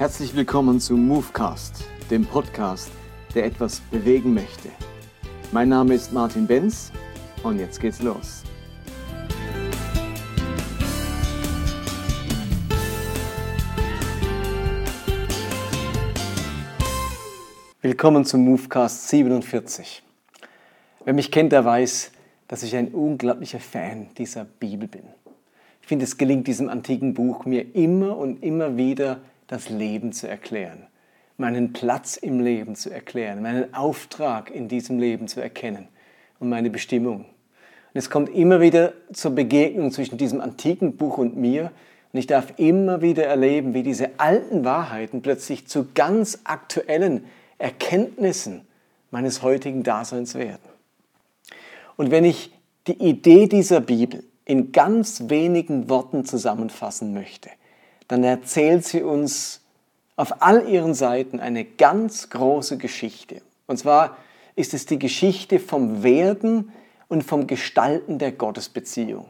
Herzlich willkommen zu Movecast, dem Podcast, der etwas bewegen möchte. Mein Name ist Martin Benz und jetzt geht's los. Willkommen zum Movecast 47. Wer mich kennt, der weiß, dass ich ein unglaublicher Fan dieser Bibel bin. Ich finde, es gelingt diesem antiken Buch mir immer und immer wieder das Leben zu erklären, meinen Platz im Leben zu erklären, meinen Auftrag in diesem Leben zu erkennen und meine Bestimmung. Und es kommt immer wieder zur Begegnung zwischen diesem antiken Buch und mir und ich darf immer wieder erleben, wie diese alten Wahrheiten plötzlich zu ganz aktuellen Erkenntnissen meines heutigen Daseins werden. Und wenn ich die Idee dieser Bibel in ganz wenigen Worten zusammenfassen möchte, dann erzählt sie uns auf all ihren Seiten eine ganz große Geschichte. Und zwar ist es die Geschichte vom Werden und vom Gestalten der Gottesbeziehung.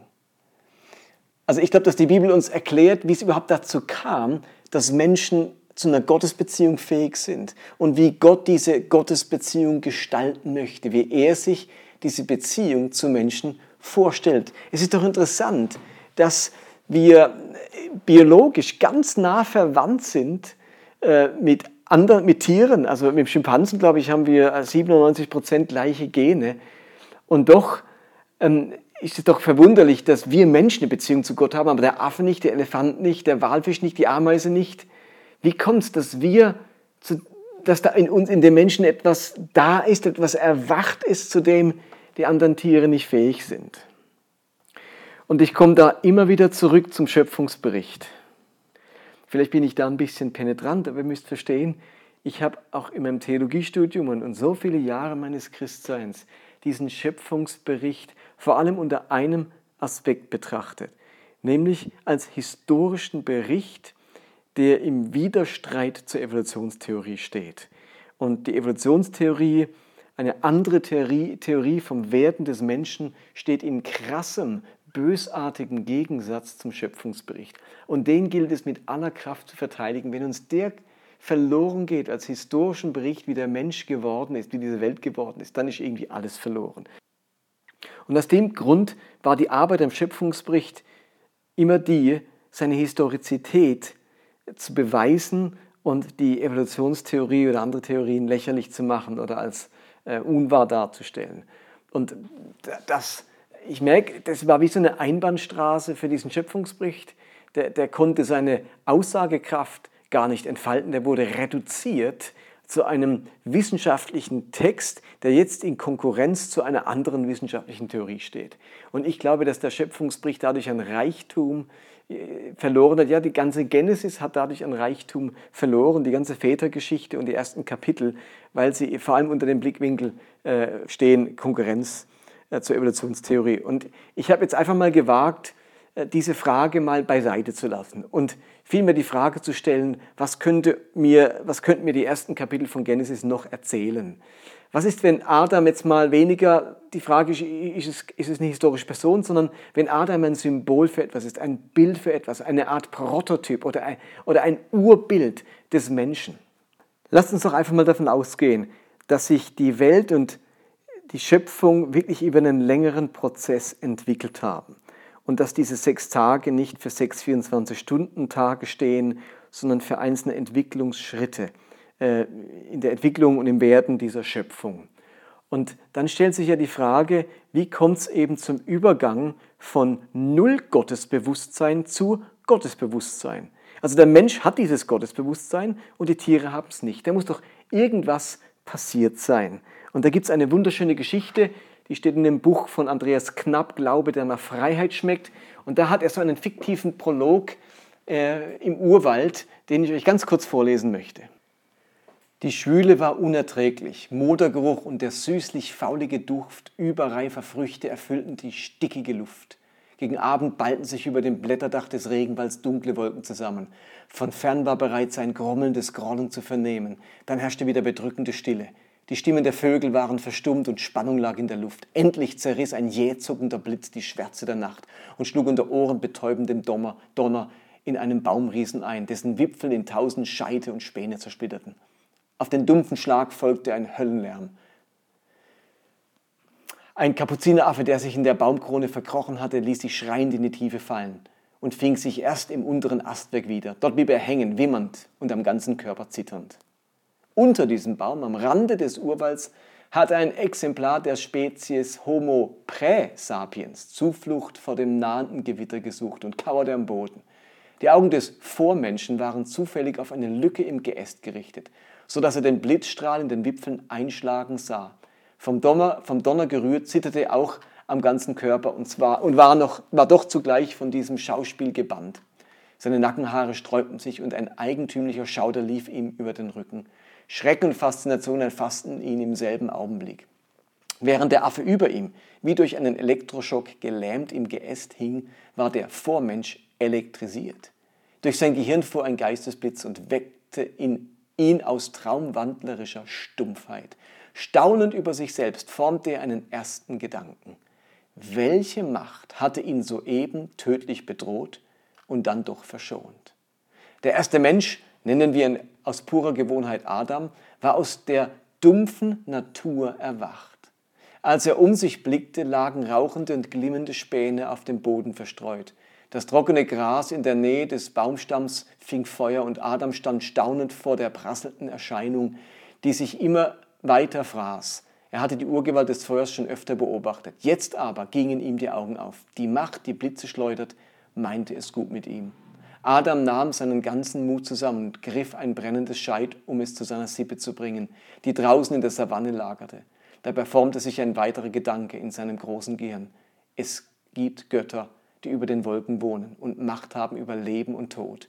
Also ich glaube, dass die Bibel uns erklärt, wie es überhaupt dazu kam, dass Menschen zu einer Gottesbeziehung fähig sind und wie Gott diese Gottesbeziehung gestalten möchte, wie er sich diese Beziehung zu Menschen vorstellt. Es ist doch interessant, dass wir biologisch ganz nah verwandt sind äh, mit, anderen, mit Tieren. Also mit dem Schimpansen, glaube ich, haben wir 97 Prozent gleiche Gene. Und doch ähm, ist es doch verwunderlich, dass wir Menschen eine Beziehung zu Gott haben, aber der Affe nicht, der Elefant nicht, der Walfisch nicht, die Ameise nicht. Wie kommt es, dass wir, zu, dass da in uns, in den Menschen etwas da ist, etwas erwacht ist, zu dem die anderen Tiere nicht fähig sind? Und ich komme da immer wieder zurück zum Schöpfungsbericht. Vielleicht bin ich da ein bisschen penetrant, aber ihr müsst verstehen, ich habe auch in meinem Theologiestudium und so viele Jahre meines Christseins diesen Schöpfungsbericht vor allem unter einem Aspekt betrachtet, nämlich als historischen Bericht, der im Widerstreit zur Evolutionstheorie steht. Und die Evolutionstheorie, eine andere Theorie, Theorie vom Werden des Menschen, steht in krassem bösartigen Gegensatz zum Schöpfungsbericht. Und den gilt es mit aller Kraft zu verteidigen. Wenn uns der verloren geht als historischen Bericht, wie der Mensch geworden ist, wie diese Welt geworden ist, dann ist irgendwie alles verloren. Und aus dem Grund war die Arbeit am Schöpfungsbericht immer die, seine Historizität zu beweisen und die Evolutionstheorie oder andere Theorien lächerlich zu machen oder als äh, unwahr darzustellen. Und das ich merke, das war wie so eine Einbahnstraße für diesen Schöpfungsbericht. Der, der konnte seine Aussagekraft gar nicht entfalten. Der wurde reduziert zu einem wissenschaftlichen Text, der jetzt in Konkurrenz zu einer anderen wissenschaftlichen Theorie steht. Und ich glaube, dass der Schöpfungsbericht dadurch ein Reichtum äh, verloren hat. Ja, die ganze Genesis hat dadurch ein Reichtum verloren, die ganze Vätergeschichte und die ersten Kapitel, weil sie vor allem unter dem Blickwinkel äh, stehen, Konkurrenz zur Evolutionstheorie. Und ich habe jetzt einfach mal gewagt, äh, diese Frage mal beiseite zu lassen und vielmehr die Frage zu stellen, was, könnte mir, was könnten mir die ersten Kapitel von Genesis noch erzählen? Was ist, wenn Adam jetzt mal weniger, die Frage ist, ist es, ist es eine historische Person, sondern wenn Adam ein Symbol für etwas ist, ein Bild für etwas, eine Art Prototyp oder ein, oder ein Urbild des Menschen? Lasst uns doch einfach mal davon ausgehen, dass sich die Welt und die Schöpfung wirklich über einen längeren Prozess entwickelt haben. Und dass diese sechs Tage nicht für sechs 24-Stunden-Tage stehen, sondern für einzelne Entwicklungsschritte äh, in der Entwicklung und im Werden dieser Schöpfung. Und dann stellt sich ja die Frage, wie kommt es eben zum Übergang von Null Gottesbewusstsein zu Gottesbewusstsein? Also der Mensch hat dieses Gottesbewusstsein und die Tiere haben es nicht. Da muss doch irgendwas passiert sein. Und da gibt es eine wunderschöne Geschichte, die steht in dem Buch von Andreas Knapp, Glaube, der nach Freiheit schmeckt. Und da hat er so einen fiktiven Prolog äh, im Urwald, den ich euch ganz kurz vorlesen möchte. Die Schwüle war unerträglich. Modergeruch und der süßlich faulige Duft überreifer Früchte erfüllten die stickige Luft. Gegen Abend ballten sich über dem Blätterdach des Regenwalds dunkle Wolken zusammen. Von fern war bereits ein grommelndes Grollen zu vernehmen. Dann herrschte wieder bedrückende Stille. Die Stimmen der Vögel waren verstummt und Spannung lag in der Luft. Endlich zerriss ein jäh zuckender Blitz die Schwärze der Nacht und schlug unter ohrenbetäubendem Donner, Donner in einem Baumriesen ein, dessen Wipfel in tausend Scheite und Späne zersplitterten. Auf den dumpfen Schlag folgte ein Höllenlärm. Ein Kapuzineraffe, der sich in der Baumkrone verkrochen hatte, ließ sich schreiend in die Tiefe fallen und fing sich erst im unteren Astwerk wieder. Dort blieb er hängen, wimmernd und am ganzen Körper zitternd. Unter diesem Baum, am Rande des Urwalds, hatte ein Exemplar der Spezies Homo praesapiens Zuflucht vor dem nahenden Gewitter gesucht und kauerte am Boden. Die Augen des Vormenschen waren zufällig auf eine Lücke im Geäst gerichtet, so dass er den Blitzstrahl in den Wipfeln einschlagen sah. Vom Donner, vom Donner gerührt zitterte auch am ganzen Körper und, zwar, und war, noch, war doch zugleich von diesem Schauspiel gebannt. Seine Nackenhaare sträubten sich und ein eigentümlicher Schauder lief ihm über den Rücken. Schreck und Faszination erfassten ihn im selben Augenblick. Während der Affe über ihm, wie durch einen Elektroschock gelähmt im Geäst hing, war der Vormensch elektrisiert. Durch sein Gehirn fuhr ein Geistesblitz und weckte in ihn aus traumwandlerischer Stumpfheit. Staunend über sich selbst formte er einen ersten Gedanken. Welche Macht hatte ihn soeben tödlich bedroht und dann doch verschont? Der erste Mensch, nennen wir ihn aus purer Gewohnheit Adam, war aus der dumpfen Natur erwacht. Als er um sich blickte, lagen rauchende und glimmende Späne auf dem Boden verstreut. Das trockene Gras in der Nähe des Baumstamms fing Feuer und Adam stand staunend vor der prasselnden Erscheinung, die sich immer weiter fraß. Er hatte die Urgewalt des Feuers schon öfter beobachtet. Jetzt aber gingen ihm die Augen auf. Die Macht, die Blitze schleudert, meinte es gut mit ihm. Adam nahm seinen ganzen Mut zusammen und griff ein brennendes Scheit, um es zu seiner Sippe zu bringen, die draußen in der Savanne lagerte. Dabei formte sich ein weiterer Gedanke in seinem großen Gehirn. Es gibt Götter, die über den Wolken wohnen und Macht haben über Leben und Tod.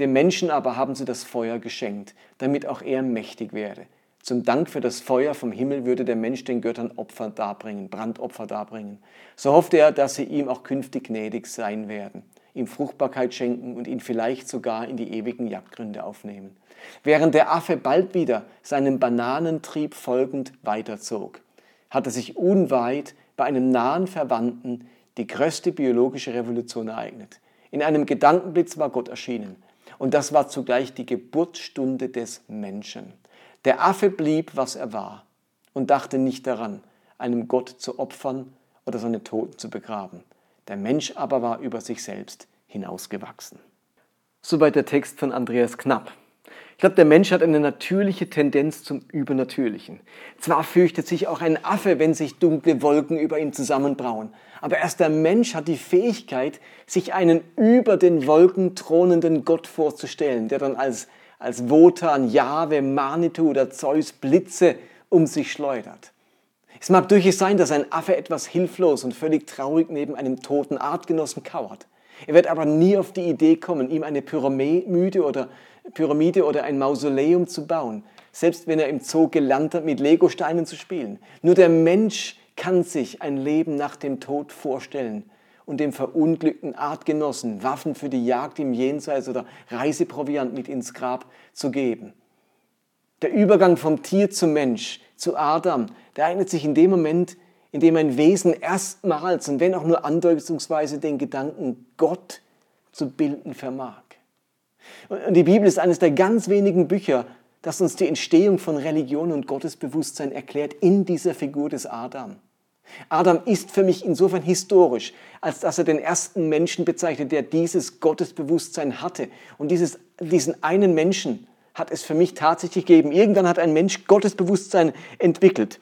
Dem Menschen aber haben sie das Feuer geschenkt, damit auch er mächtig werde. Zum Dank für das Feuer vom Himmel würde der Mensch den Göttern Opfer darbringen, Brandopfer darbringen. So hoffte er, dass sie ihm auch künftig gnädig sein werden ihm Fruchtbarkeit schenken und ihn vielleicht sogar in die ewigen Jagdgründe aufnehmen. Während der Affe bald wieder seinem Bananentrieb folgend weiterzog, hatte sich unweit bei einem nahen Verwandten die größte biologische Revolution ereignet. In einem Gedankenblitz war Gott erschienen. Und das war zugleich die Geburtsstunde des Menschen. Der Affe blieb, was er war und dachte nicht daran, einem Gott zu opfern oder seine Toten zu begraben. Der Mensch aber war über sich selbst hinausgewachsen. Soweit der Text von Andreas Knapp. Ich glaube, der Mensch hat eine natürliche Tendenz zum Übernatürlichen. Zwar fürchtet sich auch ein Affe, wenn sich dunkle Wolken über ihn zusammenbrauen, aber erst der Mensch hat die Fähigkeit, sich einen über den Wolken thronenden Gott vorzustellen, der dann als, als Wotan, Jahwe, Manitou oder Zeus Blitze um sich schleudert. Es mag durchaus sein, dass ein Affe etwas hilflos und völlig traurig neben einem toten Artgenossen kauert. Er wird aber nie auf die Idee kommen, ihm eine Pyramide oder, Pyramide oder ein Mausoleum zu bauen, selbst wenn er im Zoo gelernt hat, mit Legosteinen zu spielen. Nur der Mensch kann sich ein Leben nach dem Tod vorstellen und dem verunglückten Artgenossen Waffen für die Jagd im Jenseits oder Reiseproviant mit ins Grab zu geben. Der Übergang vom Tier zum Mensch, zu Adam, der eignet sich in dem Moment, in dem ein Wesen erstmals und wenn auch nur andeutungsweise den Gedanken Gott zu bilden vermag. Und die Bibel ist eines der ganz wenigen Bücher, das uns die Entstehung von Religion und Gottesbewusstsein erklärt in dieser Figur des Adam. Adam ist für mich insofern historisch, als dass er den ersten Menschen bezeichnet, der dieses Gottesbewusstsein hatte. Und dieses, diesen einen Menschen hat es für mich tatsächlich gegeben. Irgendwann hat ein Mensch Gottesbewusstsein entwickelt.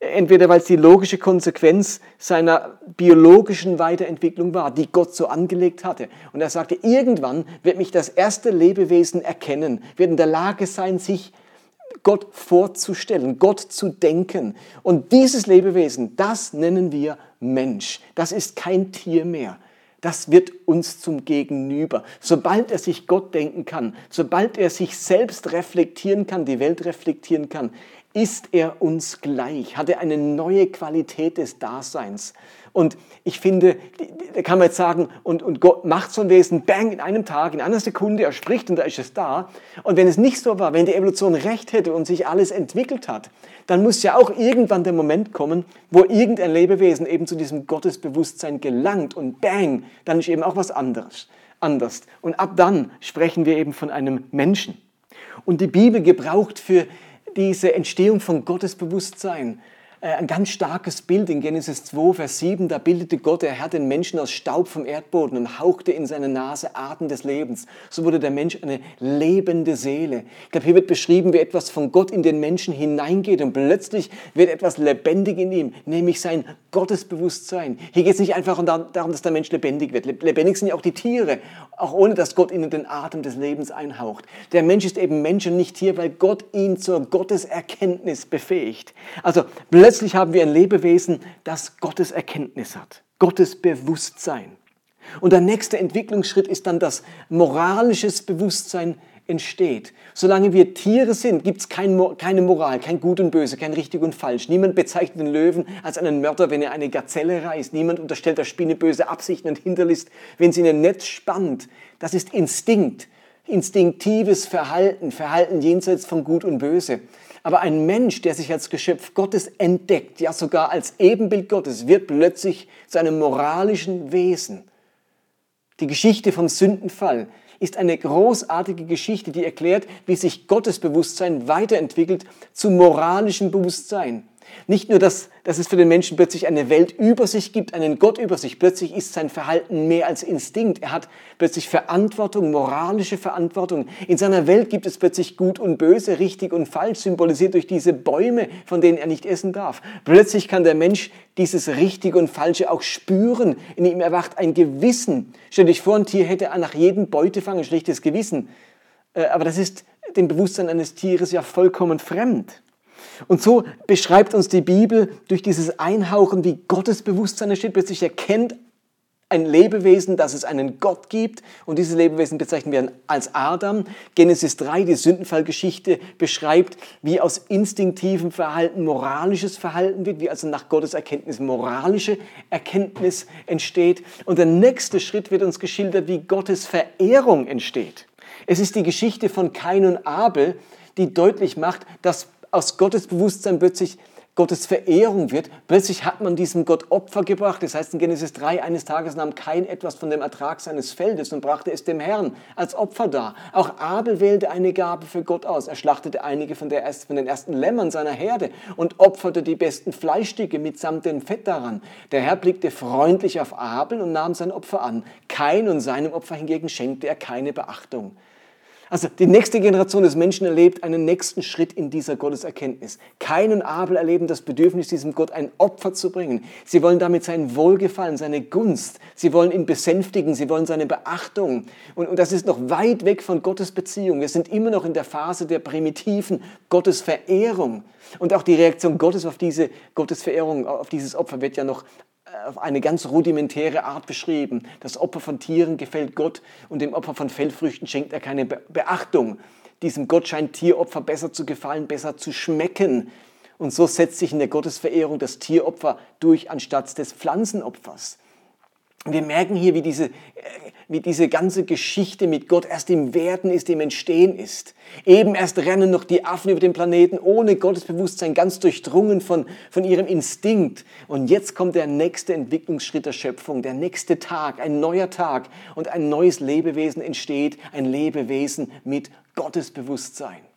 Entweder weil es die logische Konsequenz seiner biologischen Weiterentwicklung war, die Gott so angelegt hatte. Und er sagte, irgendwann wird mich das erste Lebewesen erkennen, wird in der Lage sein, sich Gott vorzustellen, Gott zu denken. Und dieses Lebewesen, das nennen wir Mensch. Das ist kein Tier mehr. Das wird uns zum Gegenüber. Sobald er sich Gott denken kann, sobald er sich selbst reflektieren kann, die Welt reflektieren kann, ist er uns gleich, hat er eine neue Qualität des Daseins. Und ich finde, da kann man jetzt sagen, und, und Gott macht so ein Wesen, bang, in einem Tag, in einer Sekunde, er spricht und da ist es da. Und wenn es nicht so war, wenn die Evolution recht hätte und sich alles entwickelt hat, dann muss ja auch irgendwann der Moment kommen, wo irgendein Lebewesen eben zu diesem Gottesbewusstsein gelangt und bang, dann ist eben auch was anderes. anders. Und ab dann sprechen wir eben von einem Menschen. Und die Bibel gebraucht für diese Entstehung von Gottesbewusstsein ein ganz starkes Bild in Genesis 2, Vers 7. Da bildete Gott, der Herr, den Menschen aus Staub vom Erdboden und hauchte in seine Nase Atem des Lebens. So wurde der Mensch eine lebende Seele. Ich glaube, hier wird beschrieben, wie etwas von Gott in den Menschen hineingeht und plötzlich wird etwas lebendig in ihm, nämlich sein Gottesbewusstsein. Hier geht es nicht einfach darum, dass der Mensch lebendig wird. Lebendig sind ja auch die Tiere, auch ohne dass Gott ihnen den Atem des Lebens einhaucht. Der Mensch ist eben Mensch und nicht Tier, weil Gott ihn zur Gotteserkenntnis befähigt. Also plötzlich plötzlich haben wir ein Lebewesen, das Gottes Erkenntnis hat, Gottes Bewusstsein. Und der nächste Entwicklungsschritt ist dann, dass moralisches Bewusstsein entsteht. Solange wir Tiere sind, gibt es kein, keine Moral, kein Gut und Böse, kein Richtig und Falsch. Niemand bezeichnet den Löwen als einen Mörder, wenn er eine Gazelle reißt. Niemand unterstellt der Spinne böse Absichten und Hinterlist, wenn sie in ein Netz spannt. Das ist Instinkt, instinktives Verhalten, Verhalten jenseits von Gut und Böse. Aber ein Mensch, der sich als Geschöpf Gottes entdeckt, ja sogar als Ebenbild Gottes, wird plötzlich zu einem moralischen Wesen. Die Geschichte vom Sündenfall ist eine großartige Geschichte, die erklärt, wie sich Gottes Bewusstsein weiterentwickelt zu moralischem Bewusstsein. Nicht nur, dass, dass es für den Menschen plötzlich eine Welt über sich gibt, einen Gott über sich. Plötzlich ist sein Verhalten mehr als Instinkt. Er hat plötzlich Verantwortung, moralische Verantwortung. In seiner Welt gibt es plötzlich Gut und Böse, richtig und falsch, symbolisiert durch diese Bäume, von denen er nicht essen darf. Plötzlich kann der Mensch dieses Richtig und Falsche auch spüren. In ihm erwacht ein Gewissen. Stell dich vor, ein Tier hätte nach jedem Beutefang ein schlechtes Gewissen. Äh, aber das ist dem Bewusstsein eines Tieres ja vollkommen fremd. Und so beschreibt uns die Bibel durch dieses Einhauchen, wie Gottes Bewusstsein entsteht. Plötzlich erkennt ein Lebewesen, dass es einen Gott gibt. Und dieses Lebewesen bezeichnen wir als Adam. Genesis 3, die Sündenfallgeschichte, beschreibt, wie aus instinktivem Verhalten moralisches Verhalten wird, wie also nach Gottes Erkenntnis moralische Erkenntnis entsteht. Und der nächste Schritt wird uns geschildert, wie Gottes Verehrung entsteht. Es ist die Geschichte von Kain und Abel, die deutlich macht, dass aus Gottes Bewusstsein plötzlich Gottes Verehrung wird. Plötzlich hat man diesem Gott Opfer gebracht. Das heißt in Genesis 3, eines Tages nahm kein etwas von dem Ertrag seines Feldes und brachte es dem Herrn als Opfer dar. Auch Abel wählte eine Gabe für Gott aus. Er schlachtete einige von, der, von den ersten Lämmern seiner Herde und opferte die besten Fleischstücke mitsamt dem Fett daran. Der Herr blickte freundlich auf Abel und nahm sein Opfer an. Kein und seinem Opfer hingegen schenkte er keine Beachtung. Also die nächste Generation des Menschen erlebt einen nächsten Schritt in dieser Gotteserkenntnis. Kein Abel erleben das Bedürfnis, diesem Gott ein Opfer zu bringen. Sie wollen damit sein Wohlgefallen, seine Gunst. Sie wollen ihn besänftigen, sie wollen seine Beachtung. Und, und das ist noch weit weg von Gottes Beziehung. Wir sind immer noch in der Phase der primitiven Gottesverehrung. Und auch die Reaktion Gottes auf diese Gottesverehrung, auf dieses Opfer wird ja noch auf eine ganz rudimentäre Art beschrieben. Das Opfer von Tieren gefällt Gott und dem Opfer von Feldfrüchten schenkt er keine Beachtung. Diesem Gott scheint Tieropfer besser zu gefallen, besser zu schmecken. Und so setzt sich in der Gottesverehrung das Tieropfer durch anstatt des Pflanzenopfers. Wir merken hier, wie diese, äh, wie diese ganze Geschichte mit Gott erst im Werden ist, im Entstehen ist. Eben erst rennen noch die Affen über den Planeten ohne Gottesbewusstsein, ganz durchdrungen von, von ihrem Instinkt. Und jetzt kommt der nächste Entwicklungsschritt der Schöpfung, der nächste Tag, ein neuer Tag und ein neues Lebewesen entsteht, ein Lebewesen mit Gottesbewusstsein.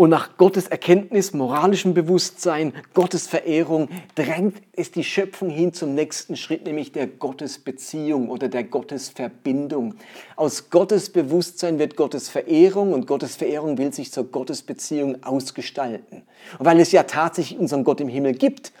Und nach Gottes Erkenntnis, moralischem Bewusstsein, Gottes Verehrung drängt es die Schöpfung hin zum nächsten Schritt, nämlich der Gottesbeziehung oder der Gottesverbindung. Aus Gottes Bewusstsein wird Gottes Verehrung und Gottes Verehrung will sich zur Gottesbeziehung ausgestalten. Und weil es ja tatsächlich unseren Gott im Himmel gibt,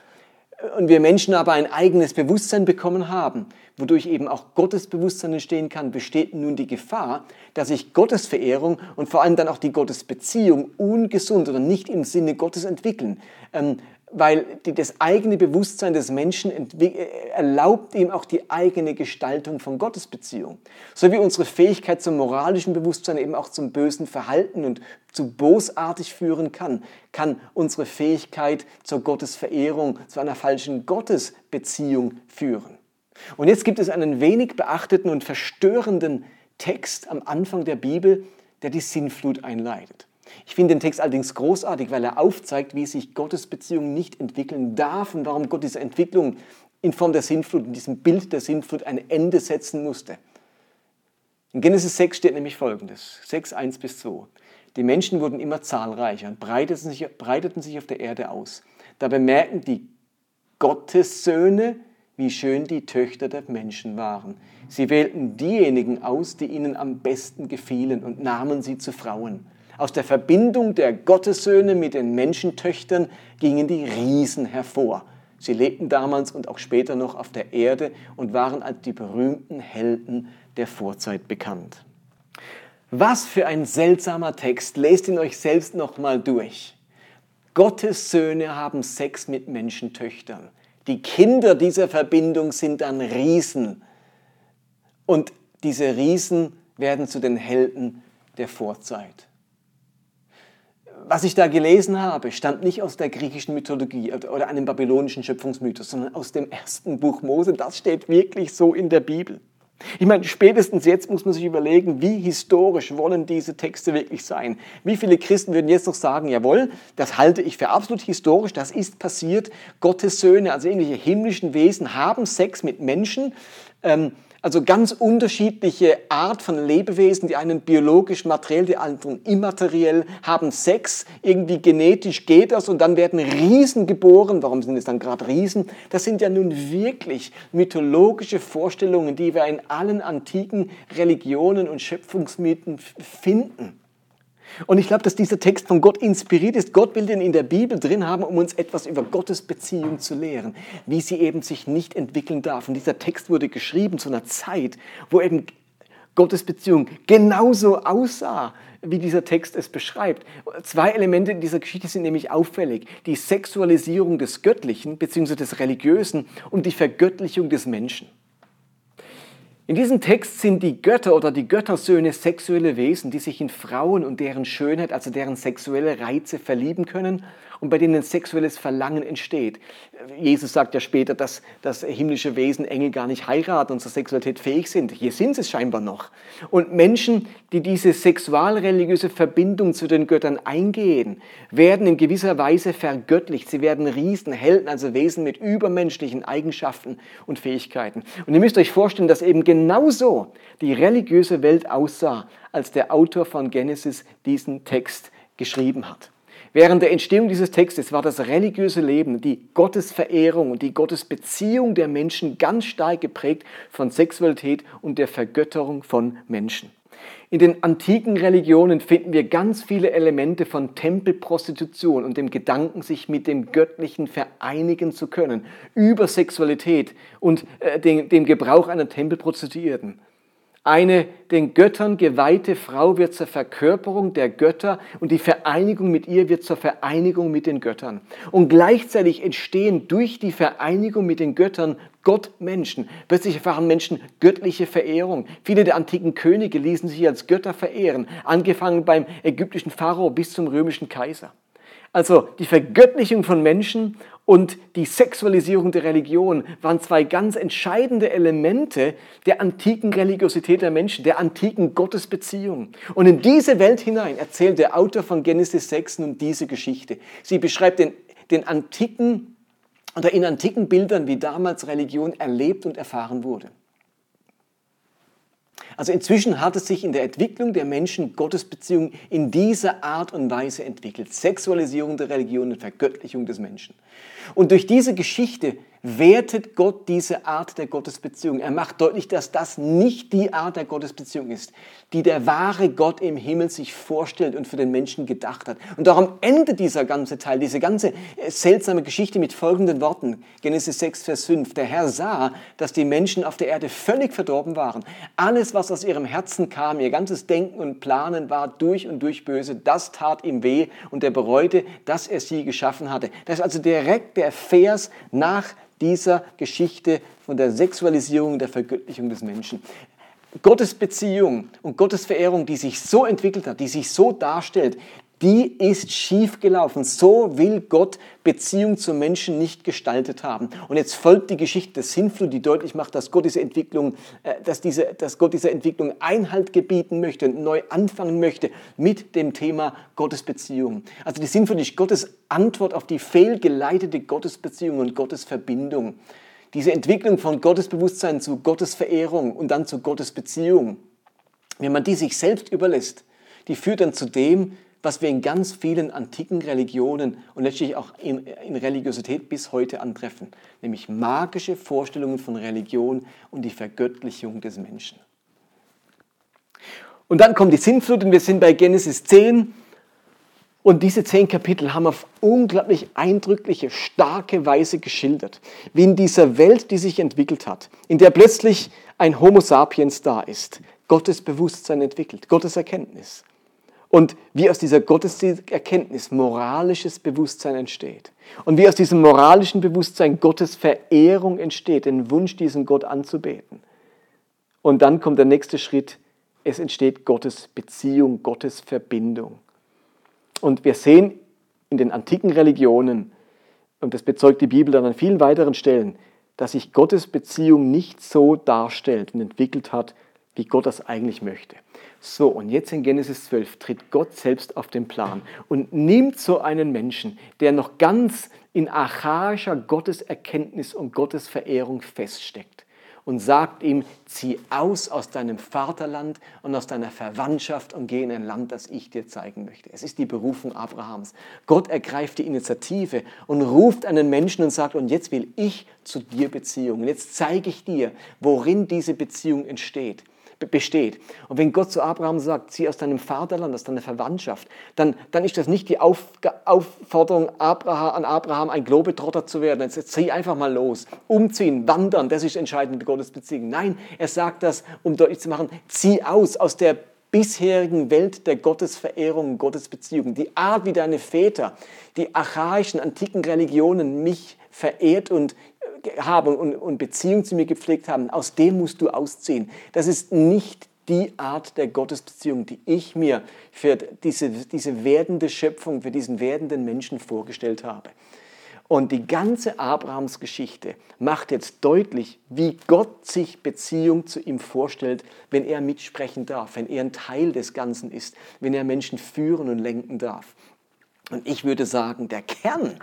und wir Menschen aber ein eigenes Bewusstsein bekommen haben, wodurch eben auch Gottes Bewusstsein entstehen kann, besteht nun die Gefahr, dass sich Gottes Verehrung und vor allem dann auch die Gottesbeziehung ungesund oder nicht im Sinne Gottes entwickeln. Ähm, weil die, das eigene Bewusstsein des Menschen äh, erlaubt ihm auch die eigene Gestaltung von Gottesbeziehung. So wie unsere Fähigkeit zum moralischen Bewusstsein eben auch zum bösen Verhalten und zu bosartig führen kann, kann unsere Fähigkeit zur Gottesverehrung, zu einer falschen Gottesbeziehung führen. Und jetzt gibt es einen wenig beachteten und verstörenden Text am Anfang der Bibel, der die Sinnflut einleitet. Ich finde den Text allerdings großartig, weil er aufzeigt, wie sich Gottes Beziehung nicht entwickeln darf und warum Gott diese Entwicklung in Form der Sinnflut, in diesem Bild der Sinnflut ein Ende setzen musste. In Genesis 6 steht nämlich folgendes, 6, 1 bis 2. Die Menschen wurden immer zahlreicher und breiteten sich, breiteten sich auf der Erde aus. Da bemerkten die Gottessöhne, wie schön die Töchter der Menschen waren. Sie wählten diejenigen aus, die ihnen am besten gefielen und nahmen sie zu Frauen. Aus der Verbindung der Gottessöhne mit den Menschentöchtern gingen die Riesen hervor. Sie lebten damals und auch später noch auf der Erde und waren als die berühmten Helden der Vorzeit bekannt. Was für ein seltsamer Text. Lest ihn euch selbst nochmal durch. Gottes Söhne haben Sex mit Menschentöchtern. Die Kinder dieser Verbindung sind dann Riesen. Und diese Riesen werden zu den Helden der Vorzeit. Was ich da gelesen habe, stammt nicht aus der griechischen Mythologie oder einem babylonischen Schöpfungsmythos, sondern aus dem ersten Buch Mose. Das steht wirklich so in der Bibel. Ich meine, spätestens jetzt muss man sich überlegen, wie historisch wollen diese Texte wirklich sein. Wie viele Christen würden jetzt noch sagen, jawohl, das halte ich für absolut historisch, das ist passiert. Gottes Söhne, also irgendwelche himmlischen Wesen, haben Sex mit Menschen. Ähm, also ganz unterschiedliche Art von Lebewesen, die einen biologisch materiell, die anderen immateriell, haben Sex, irgendwie genetisch geht das und dann werden Riesen geboren. Warum sind es dann gerade Riesen? Das sind ja nun wirklich mythologische Vorstellungen, die wir in allen antiken Religionen und Schöpfungsmythen finden. Und ich glaube, dass dieser Text von Gott inspiriert ist. Gott will den in der Bibel drin haben, um uns etwas über Gottes Beziehung zu lehren, wie sie eben sich nicht entwickeln darf. Und dieser Text wurde geschrieben zu einer Zeit, wo eben Gottes Beziehung genauso aussah, wie dieser Text es beschreibt. Zwei Elemente in dieser Geschichte sind nämlich auffällig. Die Sexualisierung des Göttlichen bzw. des Religiösen und die Vergöttlichung des Menschen. In diesem Text sind die Götter oder die Göttersöhne sexuelle Wesen, die sich in Frauen und deren Schönheit, also deren sexuelle Reize verlieben können und bei denen sexuelles Verlangen entsteht. Jesus sagt ja später, dass, dass himmlische Wesen Engel gar nicht heiraten und zur Sexualität fähig sind. Hier sind sie es scheinbar noch. Und Menschen, die diese sexualreligiöse Verbindung zu den Göttern eingehen, werden in gewisser Weise vergöttlicht. Sie werden Riesen, Helden, also Wesen mit übermenschlichen Eigenschaften und Fähigkeiten. Und ihr müsst euch vorstellen, dass eben genauso die religiöse Welt aussah, als der Autor von Genesis diesen Text geschrieben hat. Während der Entstehung dieses Textes war das religiöse Leben, die Gottesverehrung und die Gottesbeziehung der Menschen ganz stark geprägt von Sexualität und der Vergötterung von Menschen. In den antiken Religionen finden wir ganz viele Elemente von Tempelprostitution und dem Gedanken, sich mit dem Göttlichen vereinigen zu können, über Sexualität und äh, dem, dem Gebrauch einer Tempelprostituierten. Eine den Göttern geweihte Frau wird zur Verkörperung der Götter und die Vereinigung mit ihr wird zur Vereinigung mit den Göttern. Und gleichzeitig entstehen durch die Vereinigung mit den Göttern Gottmenschen. Plötzlich erfahren Menschen göttliche Verehrung. Viele der antiken Könige ließen sich als Götter verehren, angefangen beim ägyptischen Pharao bis zum römischen Kaiser. Also die Vergöttlichung von Menschen und die Sexualisierung der Religion waren zwei ganz entscheidende Elemente der antiken Religiosität der Menschen, der antiken Gottesbeziehung. Und in diese Welt hinein erzählt der Autor von Genesis 6 nun diese Geschichte. Sie beschreibt den, den antiken oder in antiken Bildern, wie damals Religion erlebt und erfahren wurde. Also inzwischen hat es sich in der Entwicklung der Menschen Gottesbeziehung in dieser Art und Weise entwickelt. Sexualisierung der Religion und Vergöttlichung des Menschen. Und durch diese Geschichte wertet Gott diese Art der Gottesbeziehung. Er macht deutlich, dass das nicht die Art der Gottesbeziehung ist, die der wahre Gott im Himmel sich vorstellt und für den Menschen gedacht hat. Und darum endet dieser ganze Teil, diese ganze äh, seltsame Geschichte mit folgenden Worten. Genesis 6, Vers 5. Der Herr sah, dass die Menschen auf der Erde völlig verdorben waren. Alles, was aus ihrem Herzen kam, ihr ganzes Denken und Planen war durch und durch böse. Das tat ihm weh und er bereute, dass er sie geschaffen hatte. Das ist also direkt der Vers nach dieser Geschichte von der Sexualisierung, der Vergöttlichung des Menschen. Gottes Beziehung und Gottes Verehrung, die sich so entwickelt hat, die sich so darstellt, die ist schiefgelaufen. So will Gott Beziehung zum Menschen nicht gestaltet haben. Und jetzt folgt die Geschichte des Sinnflut, die deutlich macht, dass Gott diese Entwicklung, äh, dass, diese, dass Gott dieser Entwicklung Einhalt gebieten möchte und neu anfangen möchte mit dem Thema Gottesbeziehung. Also die Sinnflut ist Gottes Antwort auf die fehlgeleitete Gottesbeziehung und Gottesverbindung. Diese Entwicklung von Gottesbewusstsein zu Gottesverehrung und dann zu Gottesbeziehung. Wenn man die sich selbst überlässt, die führt dann zu dem, was wir in ganz vielen antiken Religionen und letztlich auch in, in, Religiosität bis heute antreffen, nämlich magische Vorstellungen von Religion und die Vergöttlichung des Menschen. Und dann kommt die Sintflut und wir sind bei Genesis 10 und diese zehn Kapitel haben auf unglaublich eindrückliche, starke Weise geschildert, wie in dieser Welt, die sich entwickelt hat, in der plötzlich ein Homo sapiens da ist, Gottes Bewusstsein entwickelt, Gottes Erkenntnis. Und wie aus dieser Gotteserkenntnis moralisches Bewusstsein entsteht. Und wie aus diesem moralischen Bewusstsein Gottes Verehrung entsteht, den Wunsch, diesen Gott anzubeten. Und dann kommt der nächste Schritt, es entsteht Gottes Beziehung, Gottes Verbindung. Und wir sehen in den antiken Religionen, und das bezeugt die Bibel dann an vielen weiteren Stellen, dass sich Gottes Beziehung nicht so darstellt und entwickelt hat, wie Gott das eigentlich möchte. So, und jetzt in Genesis 12 tritt Gott selbst auf den Plan und nimmt so einen Menschen, der noch ganz in archaischer Gotteserkenntnis und Gottesverehrung feststeckt und sagt ihm, zieh aus aus deinem Vaterland und aus deiner Verwandtschaft und geh in ein Land, das ich dir zeigen möchte. Es ist die Berufung Abrahams. Gott ergreift die Initiative und ruft einen Menschen und sagt, und jetzt will ich zu dir Beziehung. Jetzt zeige ich dir, worin diese Beziehung entsteht besteht. Und wenn Gott zu Abraham sagt, zieh aus deinem Vaterland, aus deiner Verwandtschaft, dann, dann ist das nicht die Auf, Aufforderung Abraham, an Abraham, ein Globetrotter zu werden. Jetzt zieh einfach mal los. Umziehen, wandern, das ist entscheidend mit Gottes Beziehung. Nein, er sagt das, um deutlich zu machen, zieh aus aus der bisherigen Welt der Gottesverehrung, Gottesbeziehung. Die Art, wie deine Väter, die archaischen, antiken Religionen mich verehrt und haben und, und Beziehung zu mir gepflegt haben, aus dem musst du ausziehen. Das ist nicht die Art der Gottesbeziehung, die ich mir für diese, diese werdende Schöpfung, für diesen werdenden Menschen vorgestellt habe. Und die ganze Abrahams-Geschichte macht jetzt deutlich, wie Gott sich Beziehung zu ihm vorstellt, wenn er mitsprechen darf, wenn er ein Teil des Ganzen ist, wenn er Menschen führen und lenken darf. Und ich würde sagen, der Kern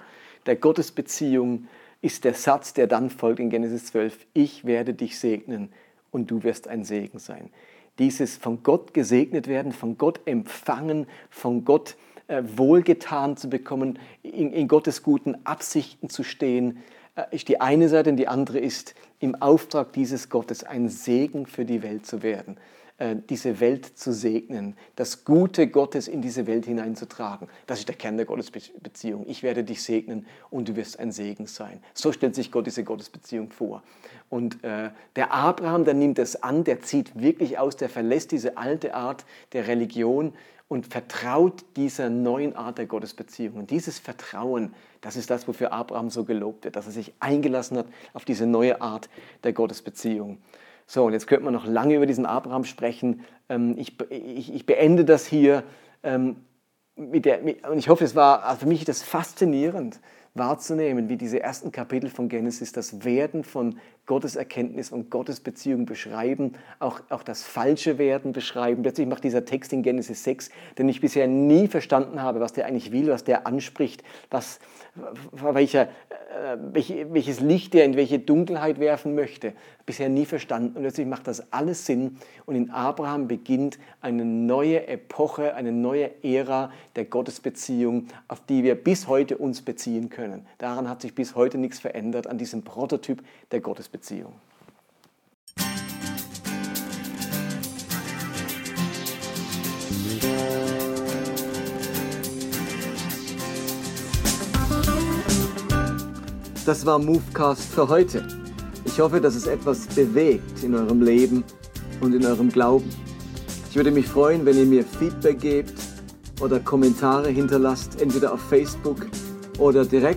der Gottesbeziehung ist der Satz, der dann folgt in Genesis 12, ich werde dich segnen und du wirst ein Segen sein. Dieses von Gott gesegnet werden, von Gott empfangen, von Gott wohlgetan zu bekommen, in, in, Gottes guten Absichten zu stehen, äh, ist die eine Seite und die andere ist, im Auftrag dieses Gottes ein Segen für die Welt zu werden. Äh, diese Welt zu segnen, das Gute Gottes in diese Welt hineinzutragen. Das ist der Kern der Gottesbeziehung. Ich werde dich segnen und du wirst ein Segen sein. So stellt sich Gott diese Gottesbeziehung vor. Und äh, der Abraham, der nimmt es an, der zieht wirklich aus, der verlässt diese alte Art der Religion und vertraut dieser neuen Art der Gottesbeziehung. Und dieses Vertrauen, das ist das, wofür Abraham so gelobt wird, dass er sich eingelassen hat auf diese neue Art der Gottesbeziehung. So, und jetzt könnte man noch lange über diesen Abraham sprechen. Ähm, ich, ich, ich beende das hier. Ähm, mit der, mit, und ich hoffe, es war also für mich das faszinierend wahrzunehmen, wie diese ersten Kapitel von Genesis das Werden von Gottes Erkenntnis und Gottes Beziehung beschreiben, auch, auch das falsche Werden beschreiben. Plötzlich macht dieser Text in Genesis 6, den ich bisher nie verstanden habe, was der eigentlich will, was der anspricht, was, welcher, äh, welches Licht er in welche Dunkelheit werfen möchte. Bisher nie verstanden. Und plötzlich macht das alles Sinn. Und in Abraham beginnt eine neue Epoche, eine neue Ära der Gottesbeziehung, auf die wir bis heute uns beziehen können. Daran hat sich bis heute nichts verändert, an diesem Prototyp der Gottesbeziehung. Das war Movecast für heute. Ich hoffe, dass es etwas bewegt in eurem Leben und in eurem Glauben. Ich würde mich freuen, wenn ihr mir Feedback gebt oder Kommentare hinterlasst, entweder auf Facebook oder direkt